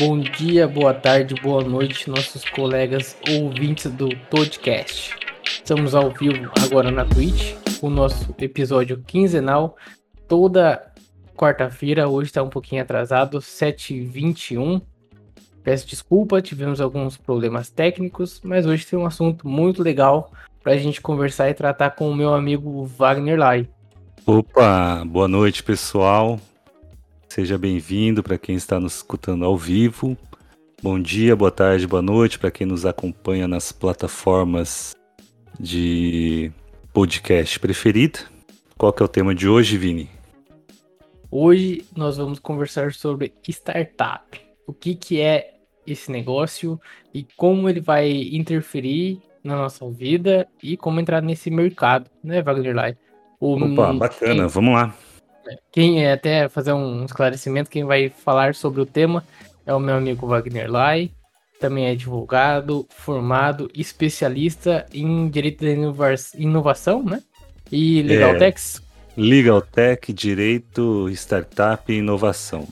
Bom dia, boa tarde, boa noite, nossos colegas ouvintes do podcast. Estamos ao vivo agora na Twitch, o nosso episódio quinzenal, toda quarta-feira, hoje está um pouquinho atrasado, 7h21. Peço desculpa, tivemos alguns problemas técnicos, mas hoje tem um assunto muito legal para a gente conversar e tratar com o meu amigo Wagner Lai. Opa, boa noite pessoal. Seja bem-vindo para quem está nos escutando ao vivo. Bom dia, boa tarde, boa noite para quem nos acompanha nas plataformas de podcast preferida. Qual que é o tema de hoje, Vini? Hoje nós vamos conversar sobre startup. O que, que é esse negócio e como ele vai interferir na nossa vida e como entrar nesse mercado, né, Wagner Lai? Opa, bacana, vamos lá. Quem é até fazer um esclarecimento, quem vai falar sobre o tema é o meu amigo Wagner Lai, também é advogado, formado, especialista em direito da inovação, né? E Legal É, Legal Tech, Direito, Startup e Inovação.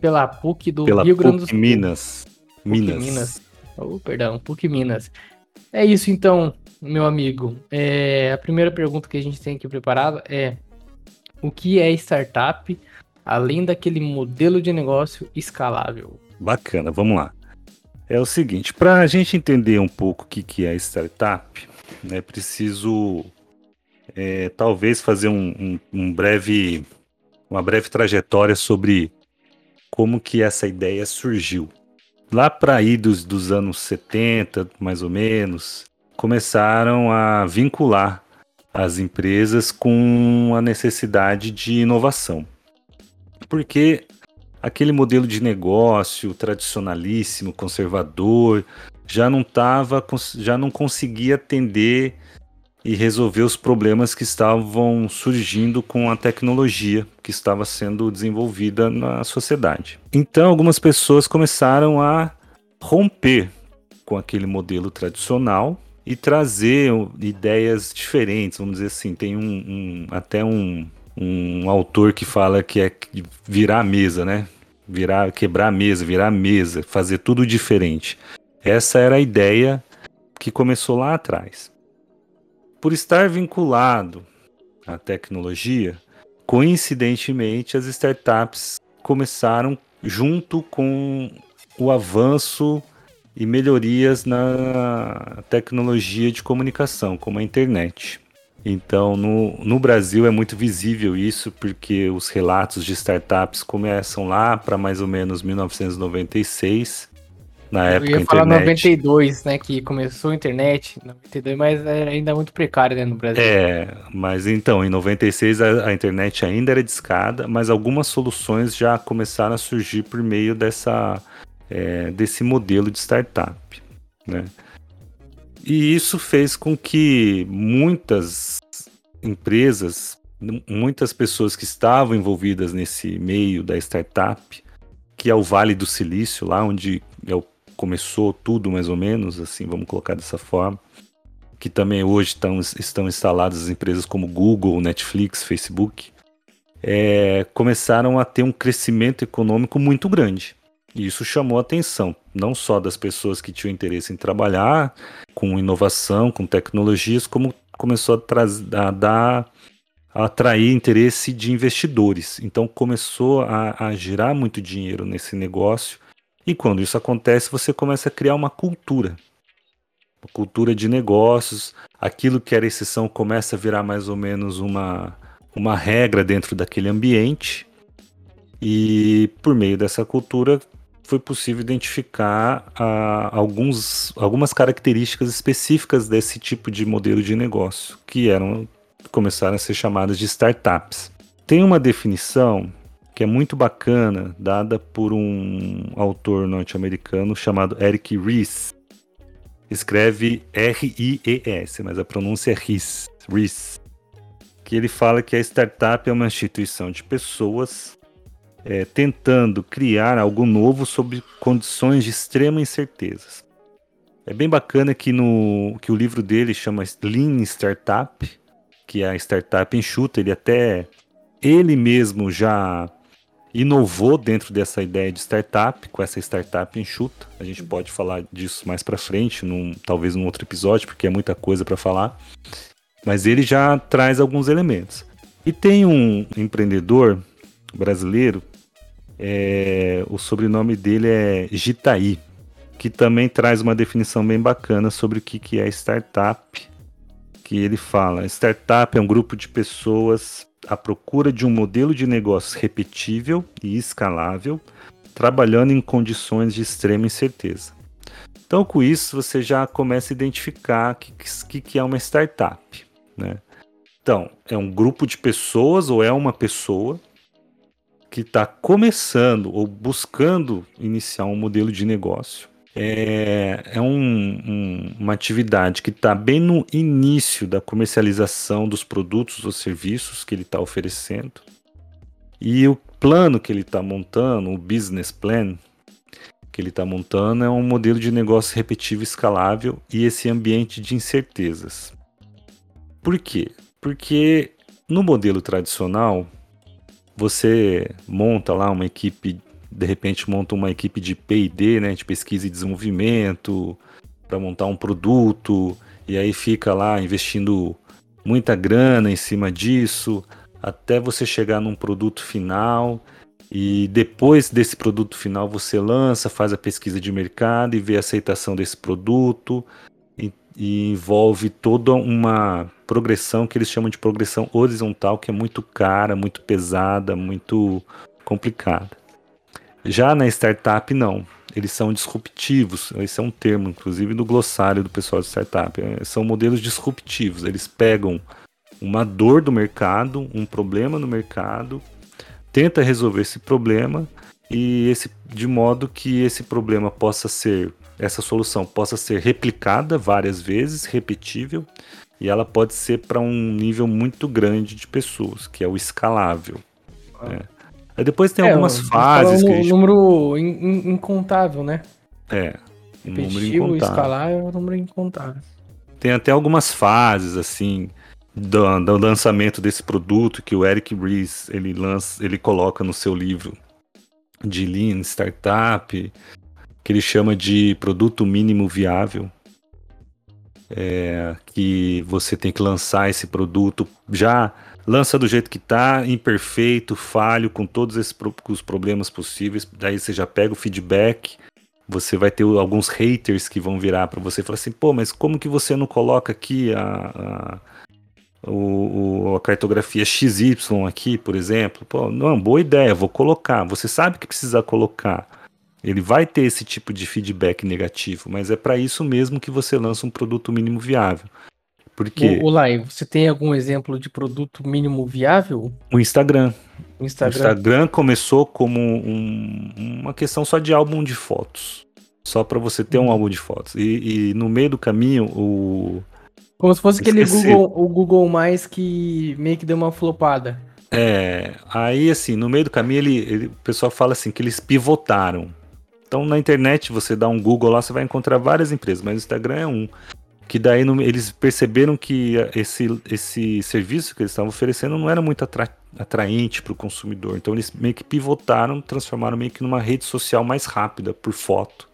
Pela PUC do Pela Rio Grande do Sul. Minas. PUC Minas. Minas. Oh, perdão, PUC Minas. É isso então, meu amigo. É, a primeira pergunta que a gente tem aqui preparada é: o que é startup, além daquele modelo de negócio escalável? Bacana, vamos lá. É o seguinte, para a gente entender um pouco o que, que é startup, é preciso é, talvez fazer um, um, um, breve, uma breve trajetória sobre como que essa ideia surgiu. Lá para aí dos, dos anos 70, mais ou menos, começaram a vincular as empresas com a necessidade de inovação. Porque aquele modelo de negócio tradicionalíssimo, conservador, já não tava, já não conseguia atender e resolver os problemas que estavam surgindo com a tecnologia que estava sendo desenvolvida na sociedade. Então, algumas pessoas começaram a romper com aquele modelo tradicional e trazer ideias diferentes, vamos dizer assim. Tem um, um até um, um autor que fala que é virar a mesa, né? Virar, quebrar a mesa, virar a mesa, fazer tudo diferente. Essa era a ideia que começou lá atrás. Por estar vinculado à tecnologia, coincidentemente as startups começaram junto com o avanço e melhorias na tecnologia de comunicação, como a internet. Então, no, no Brasil é muito visível isso, porque os relatos de startups começam lá para mais ou menos 1996. Na Eu época, ia falar internet... 92, né, que começou a internet, 92, mas era ainda muito precário né, no Brasil. É, mas então, em 96 a, a internet ainda era discada, mas algumas soluções já começaram a surgir por meio dessa é, desse modelo de startup. Né? E isso fez com que muitas empresas, muitas pessoas que estavam envolvidas nesse meio da startup, que é o Vale do Silício, lá onde é começou tudo mais ou menos, assim, vamos colocar dessa forma, que também hoje estão, estão instaladas empresas como Google, Netflix, Facebook, é, começaram a ter um crescimento econômico muito grande. E isso chamou a atenção, não só das pessoas que tinham interesse em trabalhar com inovação, com tecnologias, como começou a, a dar a atrair interesse de investidores. Então começou a, a girar muito dinheiro nesse negócio. E quando isso acontece, você começa a criar uma cultura. Uma cultura de negócios. Aquilo que era exceção começa a virar mais ou menos uma, uma regra dentro daquele ambiente. E por meio dessa cultura foi possível identificar ah, alguns, algumas características específicas desse tipo de modelo de negócio, que eram começaram a ser chamadas de startups. Tem uma definição que é muito bacana, dada por um autor norte-americano chamado Eric Ries. Escreve R-I-E-S, mas a pronúncia é Ries. Ries. Que ele fala que a startup é uma instituição de pessoas é, tentando criar algo novo sob condições de extrema incerteza. É bem bacana que, no, que o livro dele chama Lean Startup, que é a startup enxuta, ele até ele mesmo já inovou dentro dessa ideia de startup, com essa startup enxuta. A gente pode falar disso mais para frente, num, talvez num outro episódio, porque é muita coisa para falar. Mas ele já traz alguns elementos. E tem um empreendedor brasileiro, é, o sobrenome dele é Gitaí, que também traz uma definição bem bacana sobre o que, que é startup. Que ele fala: startup é um grupo de pessoas à procura de um modelo de negócio repetível e escalável, trabalhando em condições de extrema incerteza. Então, com isso, você já começa a identificar o que, que, é uma startup. Né? Então, é um grupo de pessoas ou é uma pessoa que está começando ou buscando iniciar um modelo de negócio. É, é um, um, uma atividade que está bem no início da comercialização dos produtos ou serviços que ele está oferecendo. E o plano que ele está montando, o business plan que ele está montando, é um modelo de negócio repetível, escalável e esse ambiente de incertezas. Por quê? Porque no modelo tradicional, você monta lá uma equipe, de repente monta uma equipe de P&D, né, de pesquisa e desenvolvimento, para montar um produto, e aí fica lá investindo muita grana em cima disso, até você chegar num produto final, e depois desse produto final você lança, faz a pesquisa de mercado e vê a aceitação desse produto, e, envolve toda uma progressão que eles chamam de progressão horizontal, que é muito cara, muito pesada, muito complicada. Já na startup, não. Eles são disruptivos. Esse é um termo, inclusive, do glossário do pessoal de startup. É, são modelos disruptivos. Eles pegam uma dor do mercado, um problema no mercado, tenta resolver esse problema e esse de modo que esse problema possa ser essa solução possa ser replicada várias vezes, repetível, e ela pode ser para um nível muito grande de pessoas, que é o escalável. Ah. Né? Aí depois tem é, algumas fases. Um gente... número in, incontável, né? É. Um número incontável. escalável é um número incontável. Tem até algumas fases, assim, do, do, lançamento desse produto que o Eric Ries ele lança, ele coloca no seu livro de Lean Startup, que ele chama de produto mínimo viável é, que você tem que lançar esse produto já lança do jeito que está, imperfeito, falho, com todos esses os problemas possíveis. Daí você já pega o feedback. Você vai ter alguns haters que vão virar para você e falar assim: pô, mas como que você não coloca aqui a, a, o, a cartografia XY aqui, por exemplo? Pô, não, boa ideia, vou colocar. Você sabe que precisa colocar. Ele vai ter esse tipo de feedback negativo, mas é para isso mesmo que você lança um produto mínimo viável. Porque o, Lai, você tem algum exemplo de produto mínimo viável? O Instagram. O Instagram, o Instagram começou como um, uma questão só de álbum de fotos. Só para você ter um uhum. álbum de fotos. E, e, no meio do caminho, o. Como se fosse aquele Google, o Google Mais que meio que deu uma flopada. É, aí assim, no meio do caminho ele, ele, o pessoal fala assim que eles pivotaram. Então na internet você dá um Google lá, você vai encontrar várias empresas, mas o Instagram é um. Que daí no, eles perceberam que esse, esse serviço que eles estavam oferecendo não era muito atra, atraente para o consumidor. Então eles meio que pivotaram, transformaram meio que numa rede social mais rápida por foto.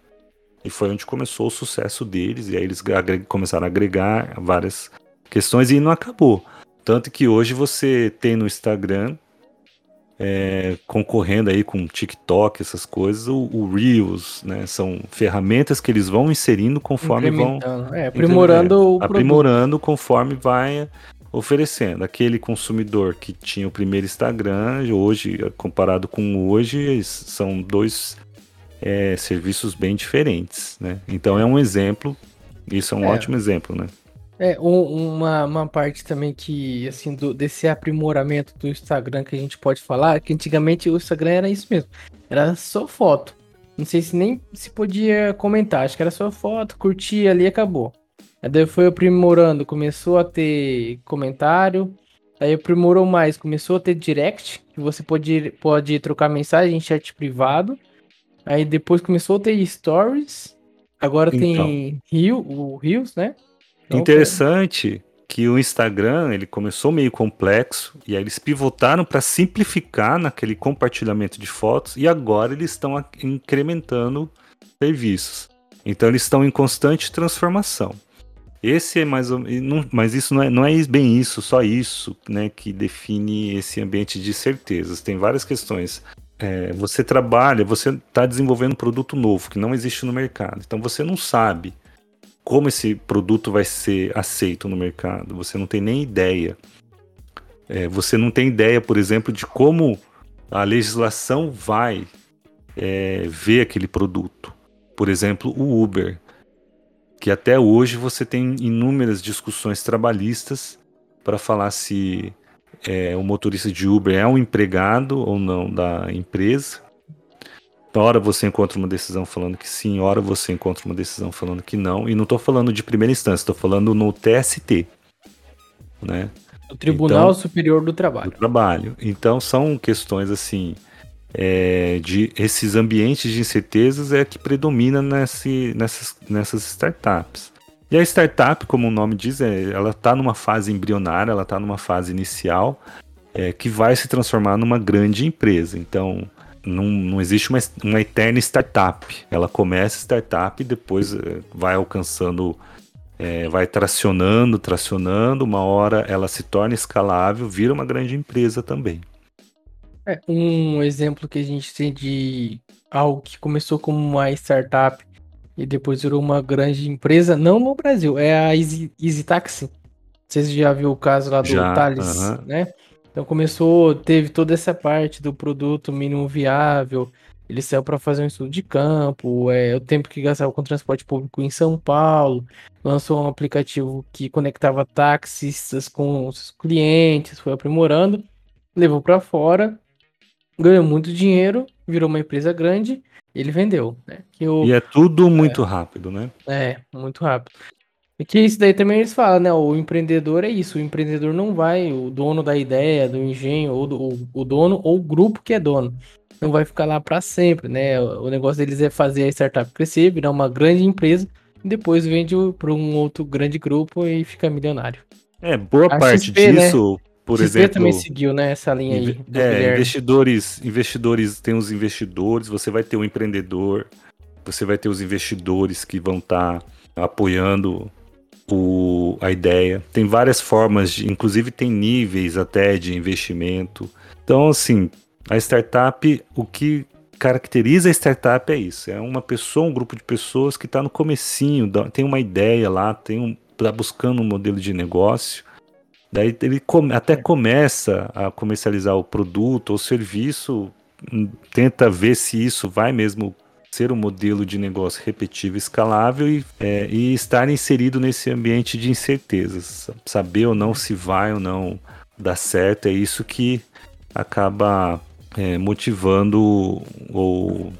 E foi onde começou o sucesso deles. E aí eles começaram a agregar várias questões e não acabou. Tanto que hoje você tem no Instagram é, concorrendo aí com TikTok, essas coisas, o, o, Reels, né? São ferramentas que eles vão inserindo conforme vão. É, aprimorando é, Aprimorando produto. conforme vai oferecendo. Aquele consumidor que tinha o primeiro Instagram, hoje, comparado com hoje, são dois é, serviços bem diferentes, né? Então é um exemplo, isso é um é. ótimo exemplo, né? É, uma, uma parte também que, assim, do, desse aprimoramento do Instagram que a gente pode falar, que antigamente o Instagram era isso mesmo, era só foto. Não sei se nem se podia comentar, acho que era só foto, curtia ali e acabou. Aí daí foi aprimorando, começou a ter comentário, aí aprimorou mais, começou a ter direct, que você pode, pode trocar mensagem em chat privado. Aí depois começou a ter stories, agora então. tem Rio, o Rios, né? Interessante que o Instagram ele começou meio complexo e aí eles pivotaram para simplificar naquele compartilhamento de fotos e agora eles estão incrementando serviços. Então eles estão em constante transformação. Esse é mais ou mas isso não é, não é bem isso, só isso, né, que define esse ambiente de certezas. Tem várias questões. É, você trabalha, você está desenvolvendo um produto novo que não existe no mercado. Então você não sabe como esse produto vai ser aceito no mercado. Você não tem nem ideia. É, você não tem ideia, por exemplo, de como a legislação vai é, ver aquele produto. Por exemplo, o Uber, que até hoje você tem inúmeras discussões trabalhistas para falar se é, o motorista de Uber é um empregado ou não da empresa. Hora você encontra uma decisão falando que sim, hora você encontra uma decisão falando que não. E não estou falando de primeira instância, estou falando no TST. Né? O Tribunal então, Superior do Trabalho. Do trabalho. Então são questões assim. É, de esses ambientes de incertezas é que predomina nesse, nessas, nessas startups. E a startup, como o nome diz, é, ela está numa fase embrionária, ela está numa fase inicial é, que vai se transformar numa grande empresa. Então, não, não existe uma, uma eterna startup. Ela começa startup e depois eh, vai alcançando, é, vai tracionando, tracionando. Uma hora ela se torna escalável, vira uma grande empresa também. É, um exemplo que a gente tem de algo que começou como uma startup e depois virou uma grande empresa, não no Brasil, é a Easy, Easy Taxi. Vocês já viu o caso lá do já, Thales, uh -huh. né? Então começou, teve toda essa parte do produto mínimo viável. Ele saiu para fazer um estudo de campo, é, o tempo que gastava com transporte público em São Paulo. Lançou um aplicativo que conectava taxistas com os clientes, foi aprimorando, levou para fora, ganhou muito dinheiro, virou uma empresa grande, ele vendeu, né? O, e é tudo muito é, rápido, né? É, muito rápido. E que isso daí também eles falam, né? O empreendedor é isso, o empreendedor não vai, o dono da ideia, do engenho, ou do, o, o dono, ou o grupo que é dono, não vai ficar lá para sempre, né? O negócio deles é fazer a startup crescer, virar uma grande empresa, e depois vende para um outro grande grupo e fica milionário. É, boa a parte XP, né? disso, né? por XP exemplo. também seguiu, né, essa linha aí. É, investidores, investidores, tem os investidores, você vai ter o um empreendedor, você vai ter os investidores que vão estar tá apoiando o, a ideia. Tem várias formas, de, inclusive tem níveis até de investimento. Então, assim, a startup, o que caracteriza a startup é isso. É uma pessoa, um grupo de pessoas que está no comecinho, tem uma ideia lá, tem um, tá buscando um modelo de negócio. Daí ele come, até começa a comercializar o produto ou serviço, hum, tenta ver se isso vai mesmo ser um modelo de negócio repetível, escalável e, é, e estar inserido nesse ambiente de incertezas. Saber ou não se vai ou não dar certo, é isso que acaba é, motivando ou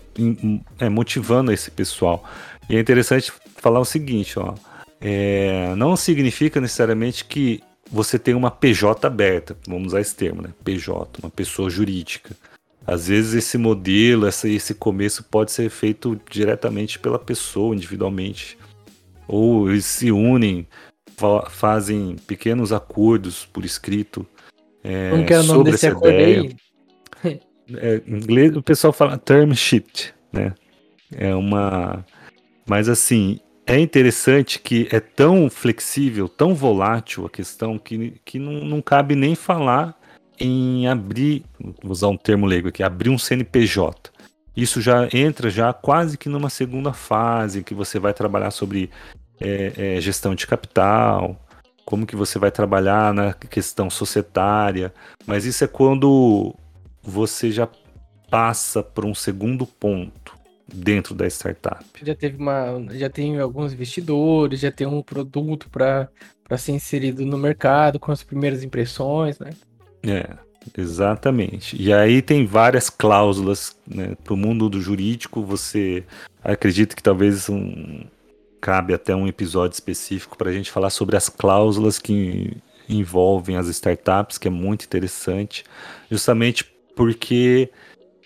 é, motivando esse pessoal. E é interessante falar o seguinte, ó, é, não significa necessariamente que você tem uma PJ aberta, vamos usar esse termo, né? PJ, uma pessoa jurídica. Às vezes esse modelo, essa, esse começo pode ser feito diretamente pela pessoa, individualmente. Ou eles se unem, fa fazem pequenos acordos por escrito é, Não quer sobre essa ideia. É, em inglês o pessoal fala term sheet, né? É uma... Mas assim, é interessante que é tão flexível, tão volátil a questão que, que não, não cabe nem falar em abrir, vou usar um termo leigo aqui, abrir um CNPJ. Isso já entra já quase que numa segunda fase, que você vai trabalhar sobre é, é, gestão de capital, como que você vai trabalhar na questão societária, mas isso é quando você já passa para um segundo ponto dentro da startup. Já teve uma, já tem alguns investidores, já tem um produto para ser inserido no mercado com as primeiras impressões, né? É, exatamente. E aí tem várias cláusulas, né? Para o mundo do jurídico, você acredita que talvez um, cabe até um episódio específico para a gente falar sobre as cláusulas que envolvem as startups, que é muito interessante, justamente porque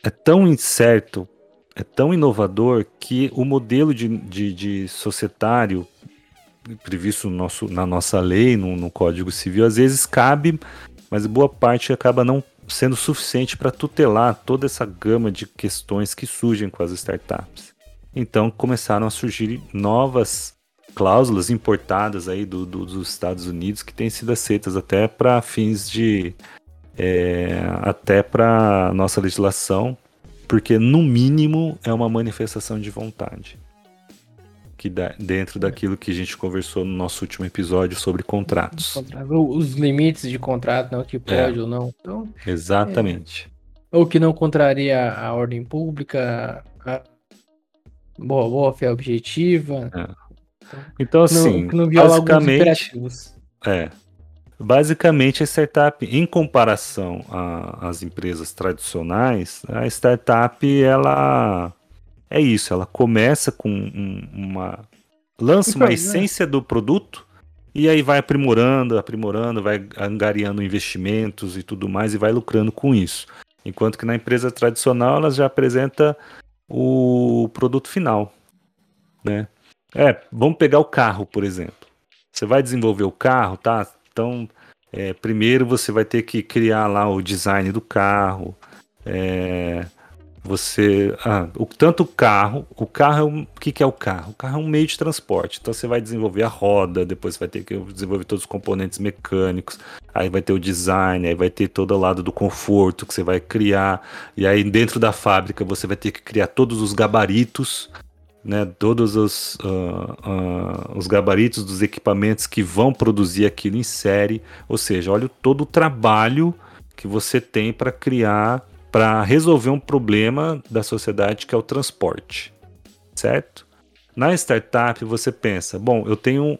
é tão incerto, é tão inovador que o modelo de, de, de societário previsto no nosso, na nossa lei, no, no Código Civil, às vezes cabe, mas boa parte acaba não sendo suficiente para tutelar toda essa gama de questões que surgem com as startups. Então começaram a surgir novas cláusulas importadas aí do, do, dos Estados Unidos que têm sido aceitas até para fins de é, até para nossa legislação, porque no mínimo é uma manifestação de vontade que dá, dentro daquilo que a gente conversou no nosso último episódio sobre contratos. Os limites de contrato, não, né, que pode é. ou não. Então, Exatamente. É, ou que não contraria a ordem pública, a boa, boa fé objetiva. É. Então, assim, não, não basicamente, é, basicamente a startup, em comparação às empresas tradicionais, a startup ela é isso, ela começa com um, uma. lança uma então, né? essência do produto e aí vai aprimorando, aprimorando, vai angariando investimentos e tudo mais e vai lucrando com isso. Enquanto que na empresa tradicional ela já apresenta o produto final, né? É, vamos pegar o carro, por exemplo. Você vai desenvolver o carro, tá? Então, é, primeiro você vai ter que criar lá o design do carro, é, você. Ah, o, tanto o carro. O carro é um, o que, que é o carro? O carro é um meio de transporte. Então você vai desenvolver a roda, depois vai ter que desenvolver todos os componentes mecânicos, aí vai ter o design, aí vai ter todo o lado do conforto que você vai criar. E aí dentro da fábrica você vai ter que criar todos os gabaritos. Né, todos os, uh, uh, os gabaritos dos equipamentos que vão produzir aquilo em série, ou seja, olha todo o trabalho que você tem para criar para resolver um problema da sociedade que é o transporte, certo? Na startup você pensa, bom, eu tenho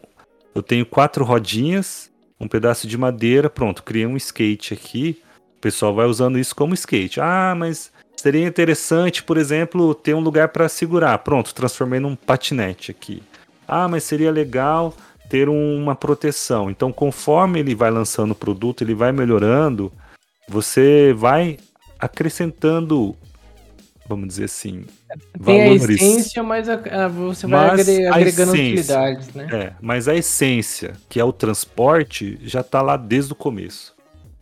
eu tenho quatro rodinhas, um pedaço de madeira, pronto, criei um skate aqui. O pessoal vai usando isso como skate. Ah, mas seria interessante, por exemplo, ter um lugar para segurar. Pronto, transformei num patinete aqui. Ah, mas seria legal ter uma proteção. Então, conforme ele vai lançando o produto, ele vai melhorando, você vai acrescentando, vamos dizer assim, tem valores. a essência, mas a, a, você vai mas agregando essência, utilidades, né? É, mas a essência, que é o transporte, já está lá desde o começo.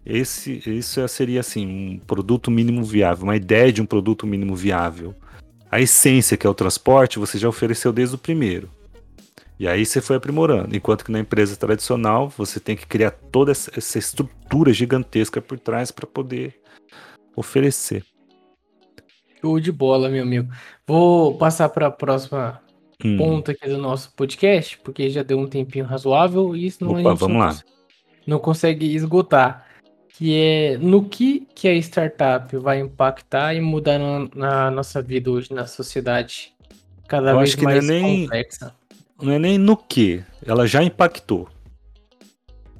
Esse, isso seria assim, um produto mínimo viável, uma ideia de um produto mínimo viável. A essência, que é o transporte, você já ofereceu desde o primeiro. E aí você foi aprimorando. Enquanto que na empresa tradicional, você tem que criar toda essa estrutura gigantesca por trás para poder oferecer. Show de bola, meu amigo. Vou passar para a próxima hum. ponta aqui do nosso podcast, porque já deu um tempinho razoável e isso não, Opa, vamos não, lá. não consegue esgotar. Que é no que, que a startup vai impactar e mudar na, na nossa vida hoje, na sociedade cada Eu vez mais não é nem, complexa. Não é nem no que, ela já impactou.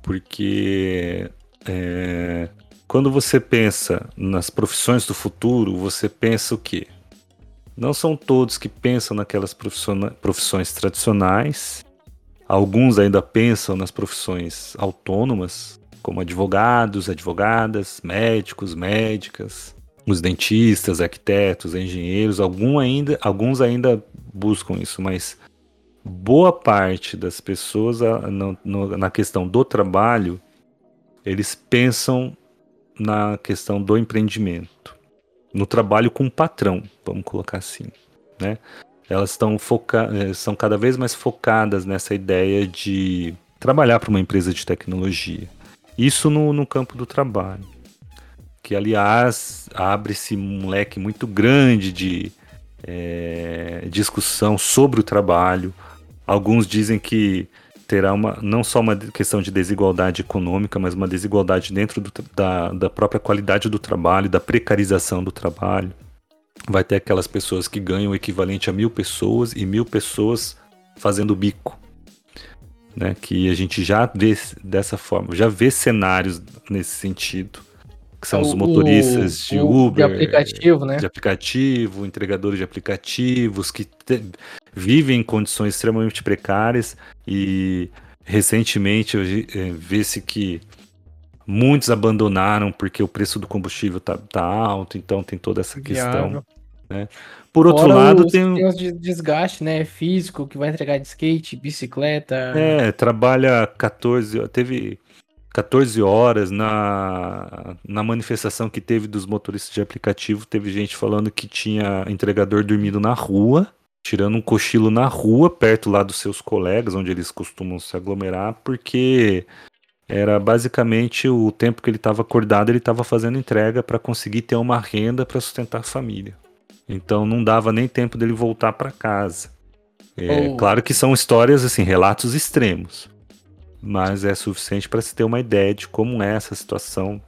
Porque é, quando você pensa nas profissões do futuro, você pensa o quê? Não são todos que pensam naquelas profissões tradicionais. Alguns ainda pensam nas profissões autônomas, como advogados, advogadas, médicos, médicas, os dentistas, arquitetos, engenheiros. Algum ainda, alguns ainda buscam isso, mas boa parte das pessoas na questão do trabalho, eles pensam na questão do empreendimento, no trabalho com o patrão, vamos colocar assim, né? Elas estão foca eh, são cada vez mais focadas nessa ideia de trabalhar para uma empresa de tecnologia. Isso no, no campo do trabalho. Que, aliás, abre-se um leque muito grande de é, discussão sobre o trabalho. Alguns dizem que terá uma, não só uma questão de desigualdade econômica, mas uma desigualdade dentro do, da, da própria qualidade do trabalho, da precarização do trabalho. Vai ter aquelas pessoas que ganham o equivalente a mil pessoas e mil pessoas fazendo bico. Né, que a gente já vê dessa forma, já vê cenários nesse sentido, que são o, os motoristas de o, Uber, de aplicativo, né? De aplicativo, entregadores de aplicativos que te, vivem em condições extremamente precárias e recentemente é, vê-se que muitos abandonaram porque o preço do combustível tá, tá alto, então tem toda essa questão. Né? Por outro Fora lado, os, tem... tem os desgaste né, físico que vai entregar de skate, bicicleta. É, trabalha 14. Teve 14 horas na, na manifestação que teve dos motoristas de aplicativo. Teve gente falando que tinha entregador dormindo na rua, tirando um cochilo na rua, perto lá dos seus colegas, onde eles costumam se aglomerar, porque era basicamente o tempo que ele estava acordado, ele estava fazendo entrega para conseguir ter uma renda para sustentar a família. Então não dava nem tempo dele voltar para casa. É, oh. Claro que são histórias, assim, relatos extremos mas é suficiente para se ter uma ideia de como é essa situação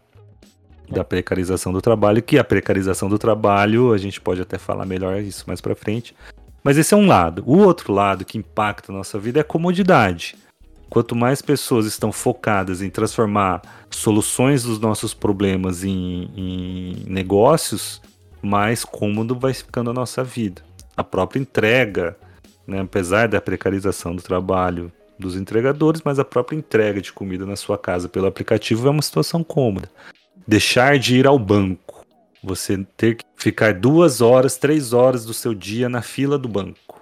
da precarização do trabalho, que a precarização do trabalho, a gente pode até falar melhor isso mais para frente. Mas esse é um lado. O outro lado que impacta a nossa vida é a comodidade. Quanto mais pessoas estão focadas em transformar soluções dos nossos problemas em, em negócios, mais cômodo vai ficando a nossa vida. A própria entrega, né, apesar da precarização do trabalho, dos entregadores, mas a própria entrega de comida na sua casa pelo aplicativo é uma situação cômoda. Deixar de ir ao banco, você ter que ficar duas horas, três horas do seu dia na fila do banco.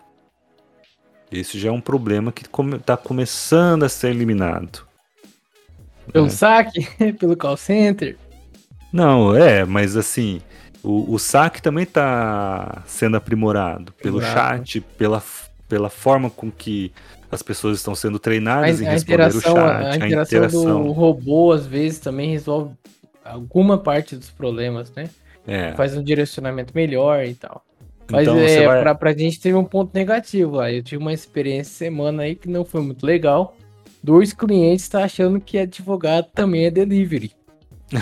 Esse já é um problema que está começando a ser eliminado. Pelo é. saque? Pelo call center? Não, é, mas assim, o, o saque também está sendo aprimorado pelo chat, pela, pela forma com que as pessoas estão sendo treinadas a, em responder o chat. A, a, interação a interação do robô, às vezes, também resolve alguma parte dos problemas, né? É. Faz um direcionamento melhor e tal. Mas então, é, vai... pra, pra gente teve um ponto negativo lá. Eu tive uma experiência semana aí que não foi muito legal. Dois clientes estão tá achando que advogado também é delivery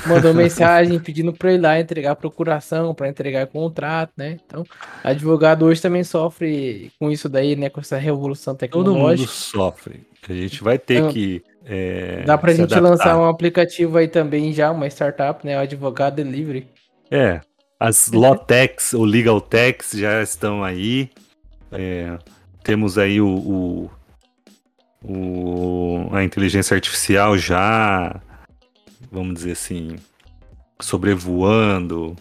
mandou mensagem pedindo para ir lá entregar procuração, para entregar contrato, né? Então, advogado hoje também sofre com isso daí, né? Com essa revolução tecnológica. Todo mundo sofre. A gente vai ter então, que. É, dá para a gente adaptar. lançar um aplicativo aí também já, uma startup, né? O Advogado Delivery. É. As Lotex ou Legal Techs já estão aí. É, temos aí o, o, o, a inteligência artificial já vamos dizer assim, sobrevoando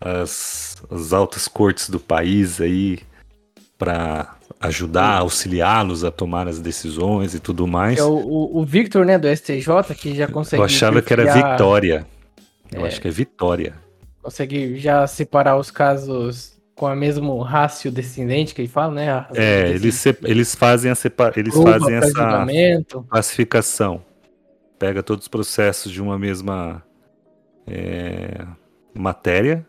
as, as altas cortes do país aí para ajudar, auxiliá-los a tomar as decisões e tudo mais. É o, o, Victor, né, do STJ, que já consegue. Eu achava que era Vitória. Eu é, acho que é Vitória. Consegue já separar os casos com a mesmo rácio descendente que ele fala, né? É, eles, eles fazem a separa... eles fazem essa classificação pega todos os processos de uma mesma é, matéria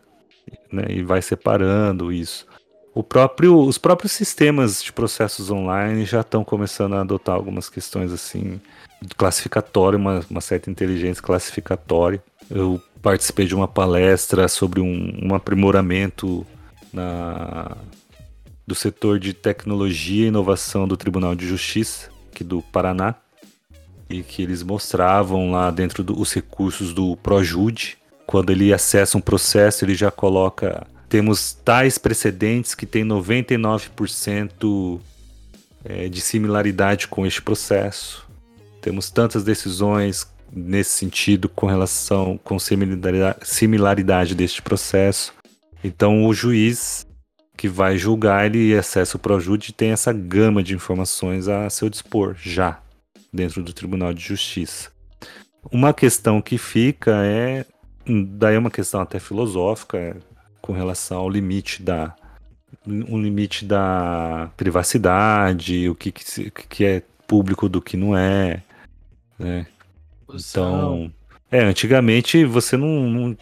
né, e vai separando isso. O próprio, os próprios sistemas de processos online já estão começando a adotar algumas questões assim, classificatório, uma, uma certa inteligência classificatória. Eu participei de uma palestra sobre um, um aprimoramento na, do setor de tecnologia e inovação do Tribunal de Justiça, aqui do Paraná e que eles mostravam lá dentro dos recursos do Projude. Quando ele acessa um processo, ele já coloca. Temos tais precedentes que tem 99% é, de similaridade com este processo. Temos tantas decisões nesse sentido com relação com similaridade, similaridade deste processo. Então o juiz que vai julgar, ele acessa o Projude tem essa gama de informações a seu dispor já dentro do Tribunal de Justiça. Uma questão que fica é, daí é uma questão até filosófica, é, com relação ao limite da um limite da privacidade, o que, que, que é público do que não é, né? Então, é, antigamente você não, não,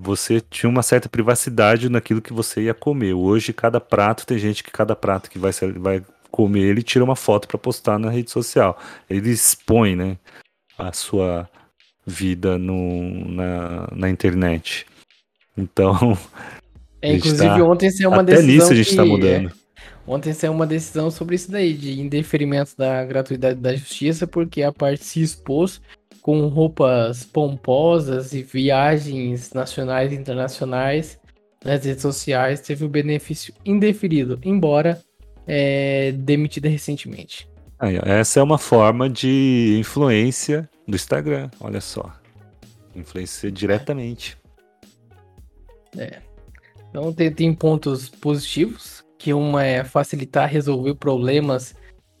você tinha uma certa privacidade naquilo que você ia comer. Hoje cada prato tem gente que cada prato que vai vai comer, ele tira uma foto para postar na rede social. Ele expõe, né, a sua vida no, na, na internet. Então. É, inclusive, tá, ontem saiu uma até decisão. nisso a gente está mudando. É, ontem saiu uma decisão sobre isso daí, de indeferimento da gratuidade da justiça, porque a parte se expôs com roupas pomposas e viagens nacionais e internacionais nas redes sociais, teve o benefício indeferido, embora é, demitida recentemente. Aí, essa é uma forma de influência do Instagram, olha só. Influencia diretamente. É. Então tem, tem pontos positivos, que uma é facilitar resolver problemas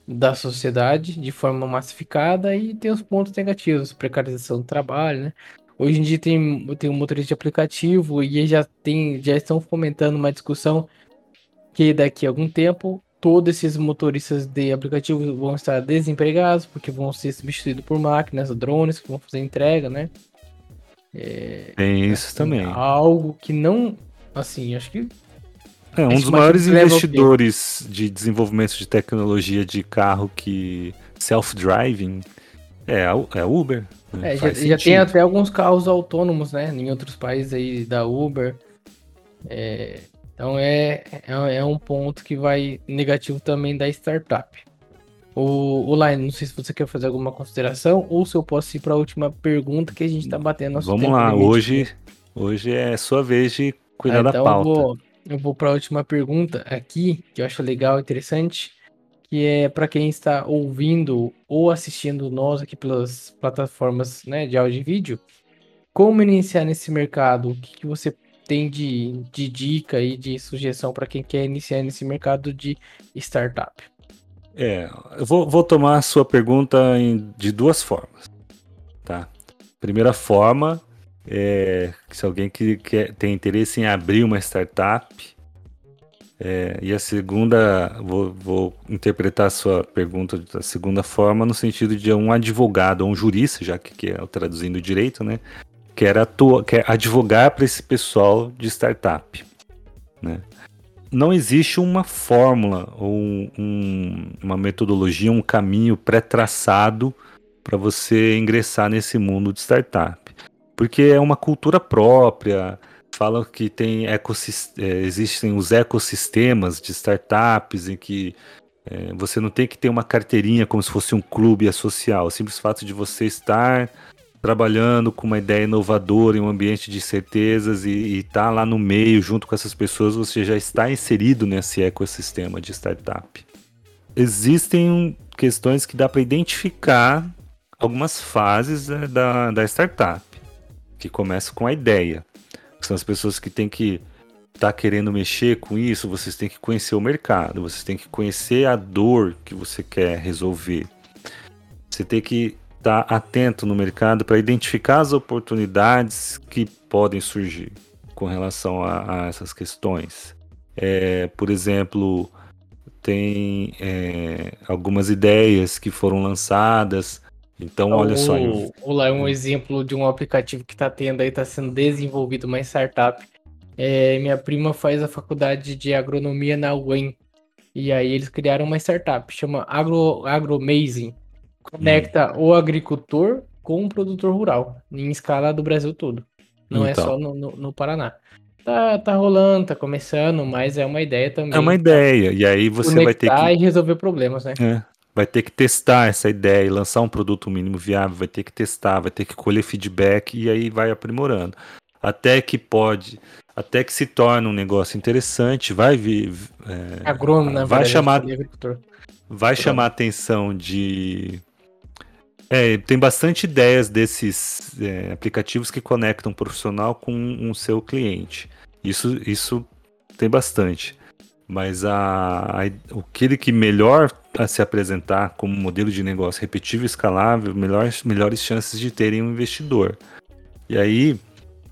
da sociedade de forma massificada e tem os pontos negativos, precarização do trabalho, né? Hoje em dia tem, tem um motorista de aplicativo e já tem já estão fomentando uma discussão que daqui a algum tempo todos esses motoristas de aplicativo vão estar desempregados porque vão ser substituídos por máquinas, drones que vão fazer entrega, né? É, tem isso assim, também. Algo que não, assim, acho que é um dos maiores investidores de desenvolvimento de tecnologia de carro que self-driving é, é Uber. Né? É, já, já, tem até alguns carros autônomos, né? Em outros países aí da Uber. É, então é, é, é, um ponto que vai negativo também da startup. O, o Line, não sei se você quer fazer alguma consideração ou se eu posso ir para a última pergunta que a gente está batendo nosso Vamos lá, hoje, hoje é sua vez de cuidar ah, então da pauta. Eu vou, eu vou para a última pergunta aqui, que eu acho legal, interessante, que é para quem está ouvindo ou assistindo nós aqui pelas plataformas né, de áudio e vídeo, como iniciar nesse mercado? O que, que você tem de, de dica e de sugestão para quem quer iniciar nesse mercado de startup? É, eu vou, vou tomar a sua pergunta em, de duas formas. Tá? Primeira forma é se alguém que, que tem interesse em abrir uma startup. É, e a segunda, vou, vou, interpretar a sua pergunta da segunda forma, no sentido de um advogado ou um jurista, já que, que é traduzindo direito, né? Quer, atua, quer advogar para esse pessoal de startup. Né? Não existe uma fórmula ou um, uma metodologia, um caminho pré-traçado para você ingressar nesse mundo de startup porque é uma cultura própria. Falam que tem ecosist... É, existem os ecossistemas de startups em que é, você não tem que ter uma carteirinha como se fosse um clube social. O simples fato de você estar trabalhando com uma ideia inovadora em um ambiente de certezas e estar tá lá no meio junto com essas pessoas, você já está inserido nesse ecossistema de startup. Existem questões que dá para identificar algumas fases né, da, da startup que começa com a ideia. São as pessoas que têm que estar tá querendo mexer com isso, vocês têm que conhecer o mercado, vocês têm que conhecer a dor que você quer resolver. Você tem que estar tá atento no mercado para identificar as oportunidades que podem surgir com relação a, a essas questões. É, por exemplo, tem é, algumas ideias que foram lançadas então, olha o, só. Eu... O lá é um exemplo de um aplicativo que está tendo aí, está sendo desenvolvido, uma startup. É, minha prima faz a faculdade de agronomia na UEM. E aí eles criaram uma startup, chama Agro, AgroMazing. Conecta hum. o agricultor com o produtor rural, em escala do Brasil todo. Não então. é só no, no, no, Paraná. Tá, tá rolando, tá começando, mas é uma ideia também. É uma ideia, e aí você vai ter que. e resolver problemas, né? É vai ter que testar essa ideia e lançar um produto mínimo viável, vai ter que testar, vai ter que colher feedback e aí vai aprimorando. Até que pode, até que se torne um negócio interessante, vai vir. É, Agrônomo, né? Vai chamar, vai chamar a atenção de. É, tem bastante ideias desses é, aplicativos que conectam um profissional com um seu cliente. Isso, isso tem bastante. Mas a, a, aquele que melhor se apresentar como modelo de negócio repetível e escalável, melhores, melhores chances de terem um investidor. E aí,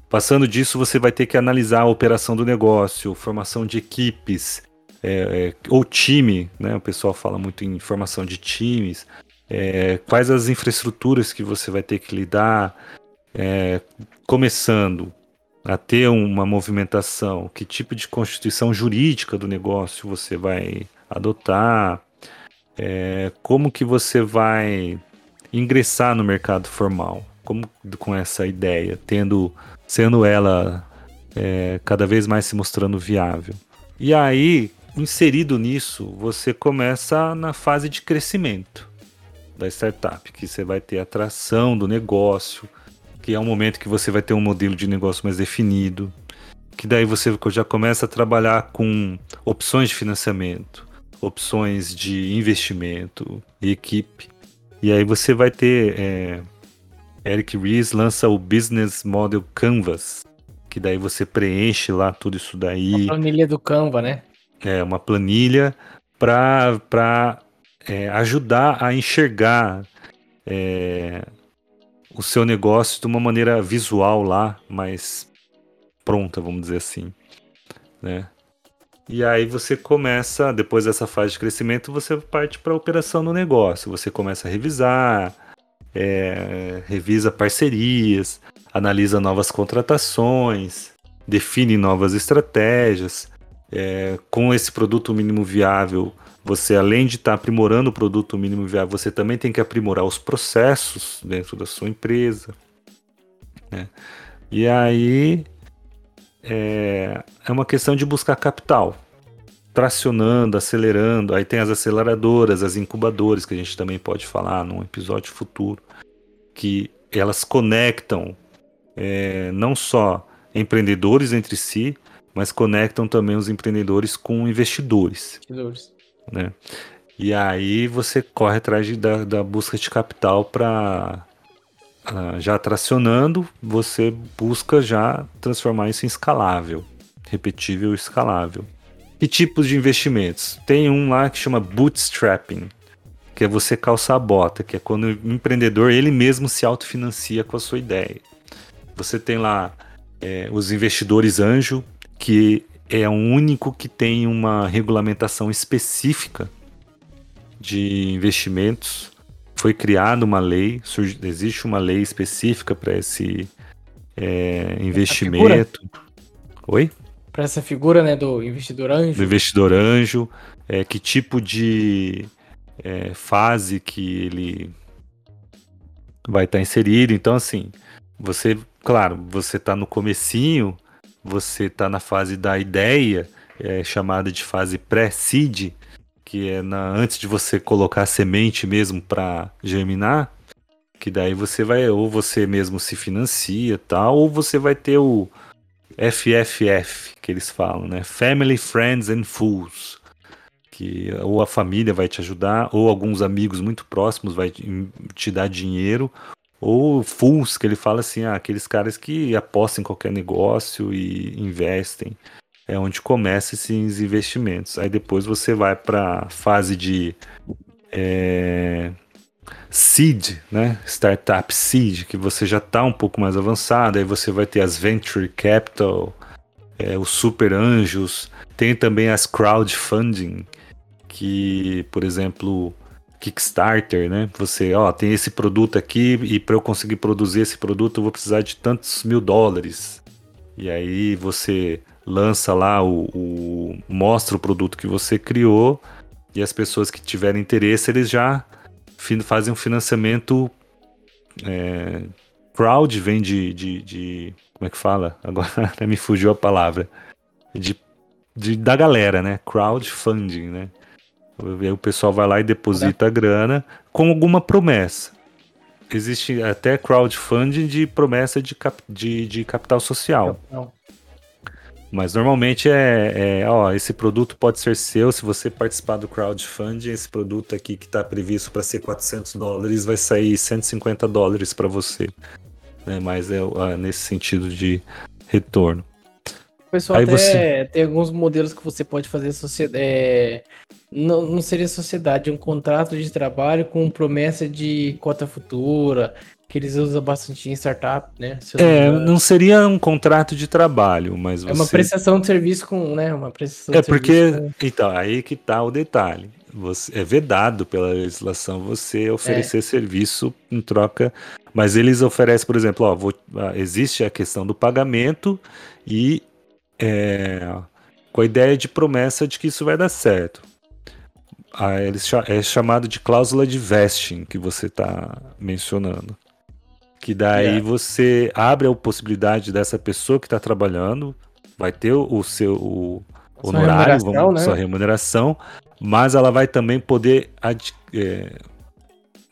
passando disso, você vai ter que analisar a operação do negócio, formação de equipes, é, é, ou time, né? O pessoal fala muito em formação de times. É, quais as infraestruturas que você vai ter que lidar, é, começando a ter uma movimentação, que tipo de constituição jurídica do negócio você vai adotar, é, como que você vai ingressar no mercado formal, como com essa ideia, tendo, sendo ela é, cada vez mais se mostrando viável. E aí, inserido nisso, você começa na fase de crescimento da startup, que você vai ter atração do negócio, que é um momento que você vai ter um modelo de negócio mais definido, que daí você já começa a trabalhar com opções de financiamento, opções de investimento e equipe. E aí você vai ter. É, Eric Ries lança o Business Model Canvas, que daí você preenche lá tudo isso daí. Uma planilha do Canva, né? É, uma planilha para é, ajudar a enxergar é, o seu negócio de uma maneira visual lá, mais pronta, vamos dizer assim, né? E aí você começa, depois dessa fase de crescimento, você parte para a operação no negócio. Você começa a revisar, é, revisa parcerias, analisa novas contratações, define novas estratégias. É, com esse produto mínimo viável, você além de estar tá aprimorando o produto mínimo viável, você também tem que aprimorar os processos dentro da sua empresa. Né? E aí é, é uma questão de buscar capital, tracionando, acelerando. Aí tem as aceleradoras, as incubadoras, que a gente também pode falar num episódio futuro, que elas conectam é, não só empreendedores entre si, mas conectam também os empreendedores com investidores. Investidores. Né? E aí você corre atrás de, da, da busca de capital para uh, já tracionando, você busca já transformar isso em escalável, repetível e escalável. Que tipos de investimentos? Tem um lá que chama bootstrapping, que é você calçar a bota, que é quando o empreendedor ele mesmo se autofinancia com a sua ideia. Você tem lá é, os investidores anjo, que é o único que tem uma regulamentação específica de investimentos foi criada uma lei, surge, existe uma lei específica para esse é, investimento. Oi? Para essa figura né, do investidor anjo. Do investidor anjo, é, que tipo de é, fase que ele vai estar tá inserido. Então, assim, você, claro, você está no comecinho, você está na fase da ideia, é, chamada de fase pré-seed, que é na, antes de você colocar a semente mesmo para germinar, que daí você vai, ou você mesmo se financia tal, ou você vai ter o FFF, que eles falam, né? Family, Friends and Fools. Que ou a família vai te ajudar, ou alguns amigos muito próximos vai te dar dinheiro, ou fools, que ele fala assim, ah, aqueles caras que apostam em qualquer negócio e investem é onde começa esses investimentos. Aí depois você vai para a fase de é, seed, né? Startup seed, que você já está um pouco mais avançado. Aí você vai ter as venture capital, é, os super anjos. Tem também as crowdfunding, que, por exemplo, Kickstarter, né? Você, ó, tem esse produto aqui e para eu conseguir produzir esse produto eu vou precisar de tantos mil dólares. E aí você lança lá o, o, mostra o produto que você criou e as pessoas que tiverem interesse eles já fazem um financiamento é, crowd vem de, de, de, como é que fala agora me fugiu a palavra de, de da galera né crowdfunding né aí o pessoal vai lá e deposita a grana com alguma promessa existe até crowdfunding de promessa de, cap, de, de capital social não. Mas normalmente é, é, ó, esse produto pode ser seu se você participar do crowdfunding. Esse produto aqui que está previsto para ser 400 dólares vai sair 150 dólares para você. Né? Mas é, é, nesse sentido de retorno. Pessoal Aí até você... tem alguns modelos que você pode fazer sociedade. É, não, não seria sociedade, um contrato de trabalho com promessa de cota futura que eles usam bastante em startup, né? é, não, não seria um contrato de trabalho, mas você... É uma prestação de serviço com, né? Uma prestação é porque, com... então, aí que tá o detalhe. Você, é vedado pela legislação você oferecer é. serviço em troca, mas eles oferecem, por exemplo, ó, vou, ah, existe a questão do pagamento e é, com a ideia de promessa de que isso vai dar certo. Ah, é chamado de cláusula de vesting que você está mencionando. Que daí você abre a possibilidade dessa pessoa que está trabalhando, vai ter o, seu o honorário, vamos, né? sua remuneração, mas ela vai também poder é,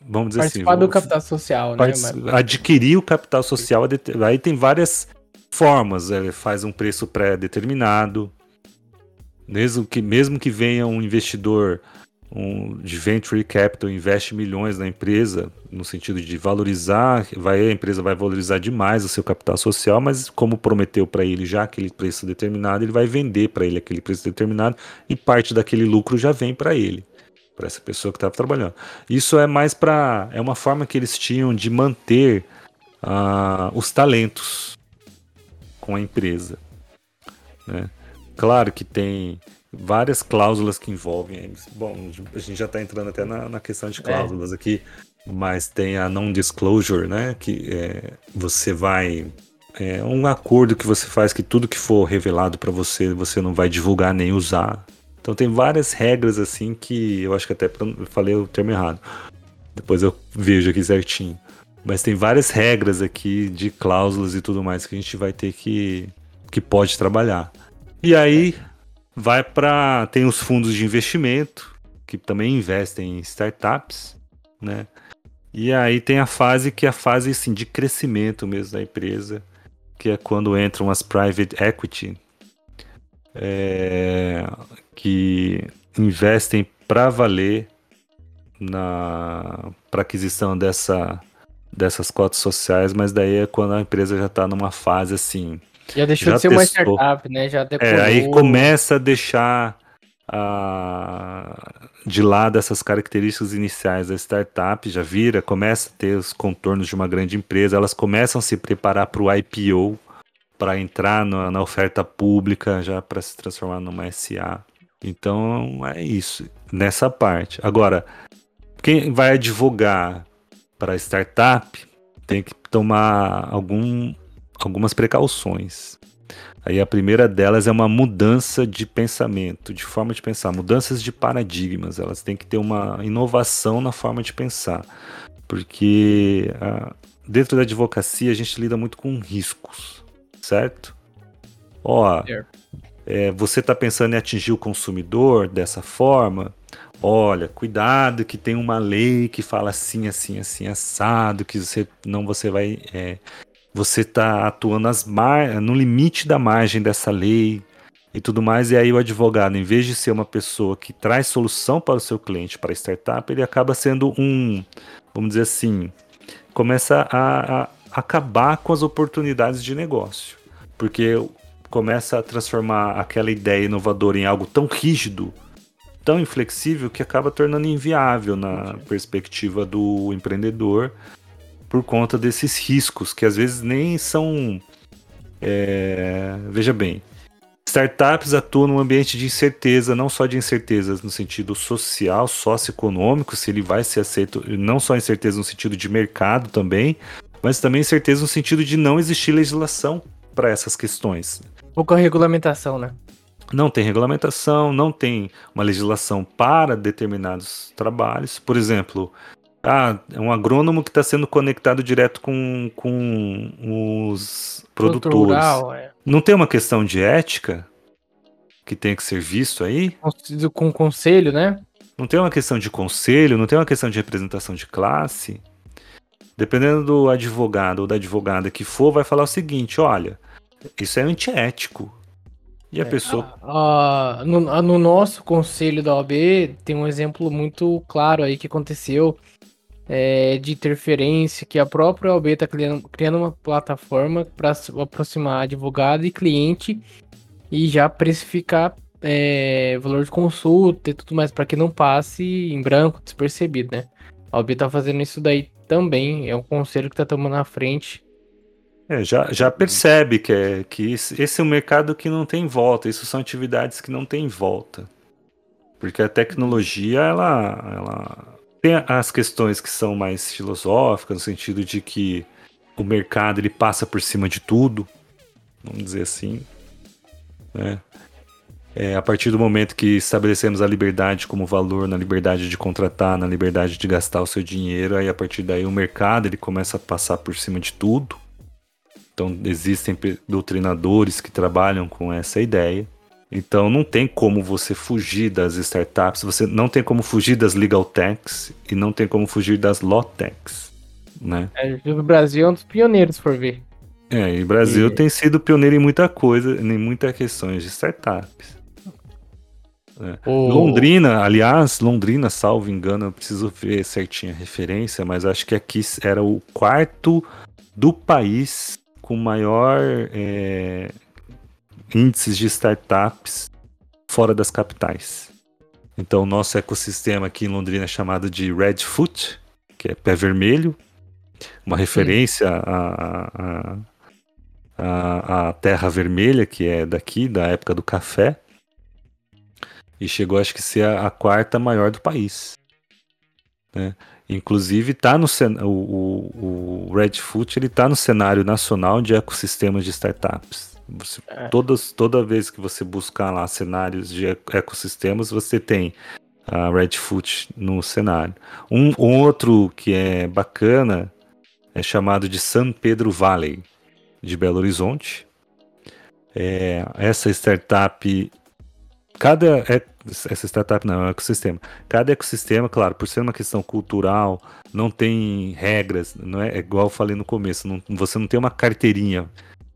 vamos dizer assim, Participar do capital social, né? Adquirir o capital social, aí tem várias formas, ele faz um preço pré-determinado, mesmo que, mesmo que venha um investidor um, de venture capital investe milhões na empresa, no sentido de valorizar, vai, a empresa vai valorizar demais o seu capital social, mas como prometeu para ele já aquele preço determinado, ele vai vender para ele aquele preço determinado e parte daquele lucro já vem para ele, para essa pessoa que estava trabalhando. Isso é mais para. É uma forma que eles tinham de manter uh, os talentos com a empresa. Né? Claro que tem várias cláusulas que envolvem. Bom, a gente já está entrando até na, na, questão de é. cláusulas é. aqui, mas tem a non-disclosure, né? Que é, você vai. É um acordo que você faz que tudo que for revelado para você, você não vai divulgar nem usar. Então tem várias regras assim que eu acho que até falei o termo errado. Depois eu vejo aqui certinho. Mas tem várias regras aqui de cláusulas e tudo mais que a gente vai ter que que pode trabalhar. E aí vai para tem os fundos de investimento que também investem em startups, né? E aí tem a fase que é a fase assim, de crescimento mesmo da empresa, que é quando entram as private equity, é, que investem para valer na para aquisição dessa dessas cotas sociais, mas daí é quando a empresa já está numa fase assim já deixou já de ser testou. uma startup, né? Já decorou. É, aí começa a deixar a, de lado essas características iniciais da startup, já vira, começa a ter os contornos de uma grande empresa, elas começam a se preparar para o IPO, para entrar na, na, oferta pública, já para se transformar numa SA. Então é isso, nessa parte. Agora, quem vai advogar para startup tem que tomar algum algumas precauções. Aí a primeira delas é uma mudança de pensamento, de forma de pensar, mudanças de paradigmas. Elas têm que ter uma inovação na forma de pensar, porque ah, dentro da advocacia a gente lida muito com riscos, certo? Ó, é, você está pensando em atingir o consumidor dessa forma? Olha, cuidado que tem uma lei que fala assim, assim, assim, assado, que você não você vai é, você está atuando mar... no limite da margem dessa lei e tudo mais, e aí o advogado, em vez de ser uma pessoa que traz solução para o seu cliente, para a startup, ele acaba sendo um, vamos dizer assim, começa a, a acabar com as oportunidades de negócio, porque começa a transformar aquela ideia inovadora em algo tão rígido, tão inflexível, que acaba tornando inviável na perspectiva do empreendedor por conta desses riscos, que às vezes nem são. É... Veja bem, startups atuam num ambiente de incerteza, não só de incertezas no sentido social, socioeconômico, se ele vai ser aceito, não só incerteza no sentido de mercado também, mas também incerteza no sentido de não existir legislação para essas questões. Pouca regulamentação, né? Não tem regulamentação, não tem uma legislação para determinados trabalhos. Por exemplo, ah, é um agrônomo que está sendo conectado direto com, com os produtores. Rural, é. Não tem uma questão de ética que tem que ser visto aí? Com conselho, né? Não tem uma questão de conselho, não tem uma questão de representação de classe. Dependendo do advogado ou da advogada que for, vai falar o seguinte: olha, isso é antiético. E a é, pessoa. Ah, ah, no, no, nosso conselho da OAB tem um exemplo muito claro aí que aconteceu é, de interferência que a própria OAB está criando, criando uma plataforma para aproximar advogado e cliente e já precificar é, valor de consulta e tudo mais para que não passe em branco, despercebido, né? A OAB está fazendo isso daí também, é um conselho que está tomando na frente. É, já, já percebe que, é, que esse é um mercado que não tem volta, isso são atividades que não tem volta. Porque a tecnologia, ela, ela tem as questões que são mais filosóficas, no sentido de que o mercado ele passa por cima de tudo, vamos dizer assim. Né? É, a partir do momento que estabelecemos a liberdade como valor, na liberdade de contratar, na liberdade de gastar o seu dinheiro, aí a partir daí o mercado ele começa a passar por cima de tudo. Então existem doutrinadores que trabalham com essa ideia. Então não tem como você fugir das startups, você não tem como fugir das legal techs e não tem como fugir das law techs, né? É, o Brasil é um dos pioneiros, por ver. É, e o Brasil e... tem sido pioneiro em muita coisa, em muitas questões de startups. É. O... Londrina, aliás, Londrina, salvo engano, eu preciso ver certinho a referência, mas acho que aqui era o quarto do país com maior é, índices de startups fora das capitais. Então, o nosso ecossistema aqui em Londrina é chamado de Redfoot, que é pé vermelho, uma referência à, à, à terra vermelha, que é daqui, da época do café. E chegou, acho que, ser a, a quarta maior do país. Né? Inclusive, tá no o, o, o Redfoot ele está no cenário nacional de ecossistemas de startups. Você, é. todas, toda vez que você buscar lá cenários de ecossistemas, você tem a Redfoot no cenário. Um, um outro que é bacana é chamado de San Pedro Valley, de Belo Horizonte. É, essa startup, cada é, essa startup não é um ecossistema. Cada ecossistema, claro, por ser uma questão cultural, não tem regras, não é, é igual eu falei no começo, não, você não tem uma carteirinha.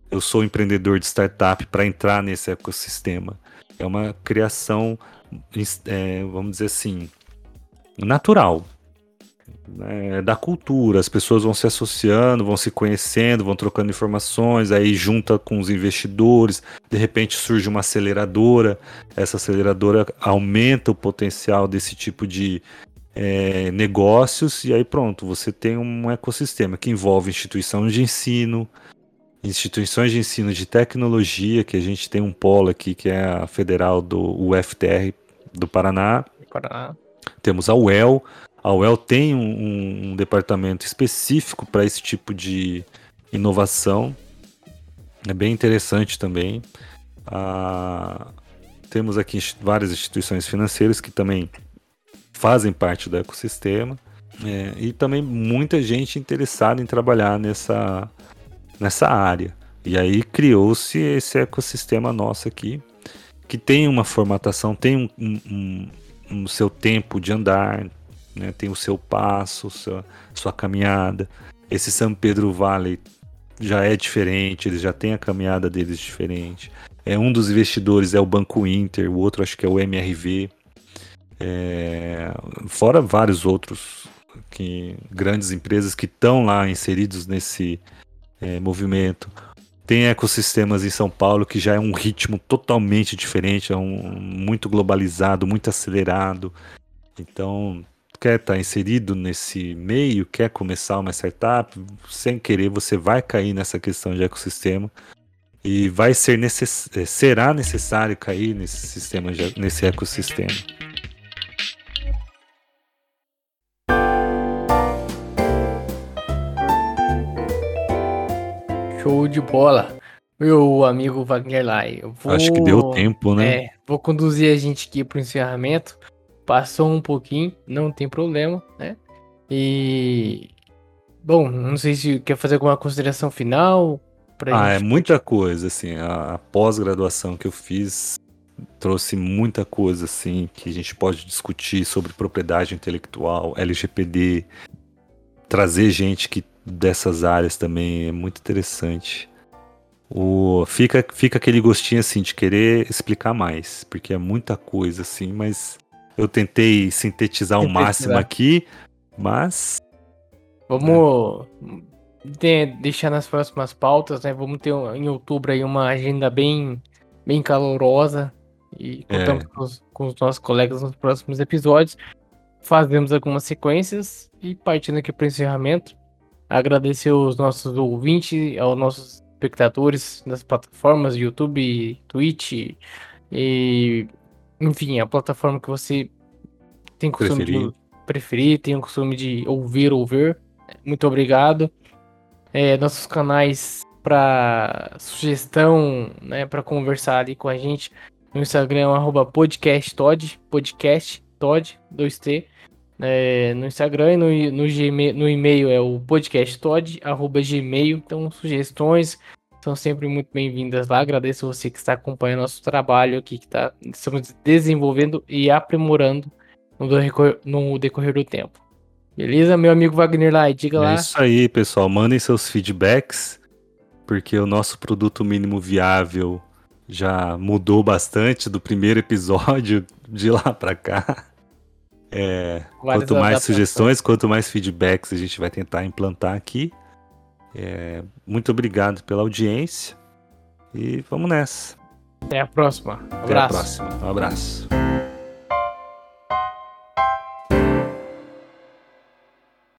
Eu sou empreendedor de startup para entrar nesse ecossistema. É uma criação, é, vamos dizer assim, natural né, da cultura. As pessoas vão se associando, vão se conhecendo, vão trocando informações, aí junta com os investidores, de repente surge uma aceleradora, essa aceleradora aumenta o potencial desse tipo de é, negócios, e aí pronto, você tem um ecossistema que envolve instituições de ensino, instituições de ensino de tecnologia, que a gente tem um polo aqui, que é a federal do UFTR do Paraná. Paraná. Temos a UEL, a UEL tem um, um departamento específico para esse tipo de inovação. É bem interessante também. Ah, temos aqui várias instituições financeiras que também fazem parte do ecossistema. É, e também muita gente interessada em trabalhar nessa, nessa área. E aí criou-se esse ecossistema nosso aqui, que tem uma formatação, tem um, um, um, seu tempo de andar, né? Tem o seu passo, sua, sua caminhada. Esse São Pedro Valley já é diferente, eles já têm a caminhada deles diferente. É um dos investidores é o Banco Inter, o outro acho que é o MRV. É, fora vários outros que grandes empresas que estão lá inseridos nesse é, movimento. Tem ecossistemas em São Paulo que já é um ritmo totalmente diferente, é um muito globalizado, muito acelerado. Então quer estar tá inserido nesse meio, quer começar uma startup, sem querer você vai cair nessa questão de ecossistema e vai ser necess... Eh, será necessário cair nesse sistema, de... nesse ecossistema. Show de bola. Meu amigo Wagner Lai, vou... Acho que deu tempo, né? É, vou conduzir a gente aqui para o encerramento passou um pouquinho, não tem problema, né? E bom, não sei se quer fazer alguma consideração final. ah, gente... é muita coisa, assim. A, a pós-graduação que eu fiz trouxe muita coisa, assim, que a gente pode discutir sobre propriedade intelectual, LGPD, trazer gente que dessas áreas também é muito interessante. O, fica, fica aquele gostinho assim de querer explicar mais, porque é muita coisa assim, mas eu tentei sintetizar o máximo aqui, mas. Vamos é. deixar nas próximas pautas, né? Vamos ter em outubro aí uma agenda bem, bem calorosa. E contamos é. com, os, com os nossos colegas nos próximos episódios. Fazemos algumas sequências e partindo aqui para o encerramento. Agradecer os nossos ouvintes, aos nossos espectadores das plataformas YouTube, Twitch e enfim, a plataforma que você tem costume preferir. de preferir, tem o costume de ouvir ou ver. Muito obrigado. É, nossos canais para sugestão, né, para conversar ali com a gente no Instagram é podcast Todd, 2T, é, no Instagram e no, no, Gmail, no e-mail é o podcasttod, arroba gmail, então sugestões, são sempre muito bem-vindas lá. Agradeço você que está acompanhando nosso trabalho aqui, que tá, estamos desenvolvendo e aprimorando no decorrer, no decorrer do tempo. Beleza, meu amigo Wagner lá, diga é lá. É isso aí, pessoal. Mandem seus feedbacks, porque o nosso produto mínimo viável já mudou bastante do primeiro episódio de lá para cá. É, quanto mais sugestões, quanto mais feedbacks a gente vai tentar implantar aqui. É, muito obrigado pela audiência e vamos nessa. Até a próxima. Um Até a próxima. Um abraço.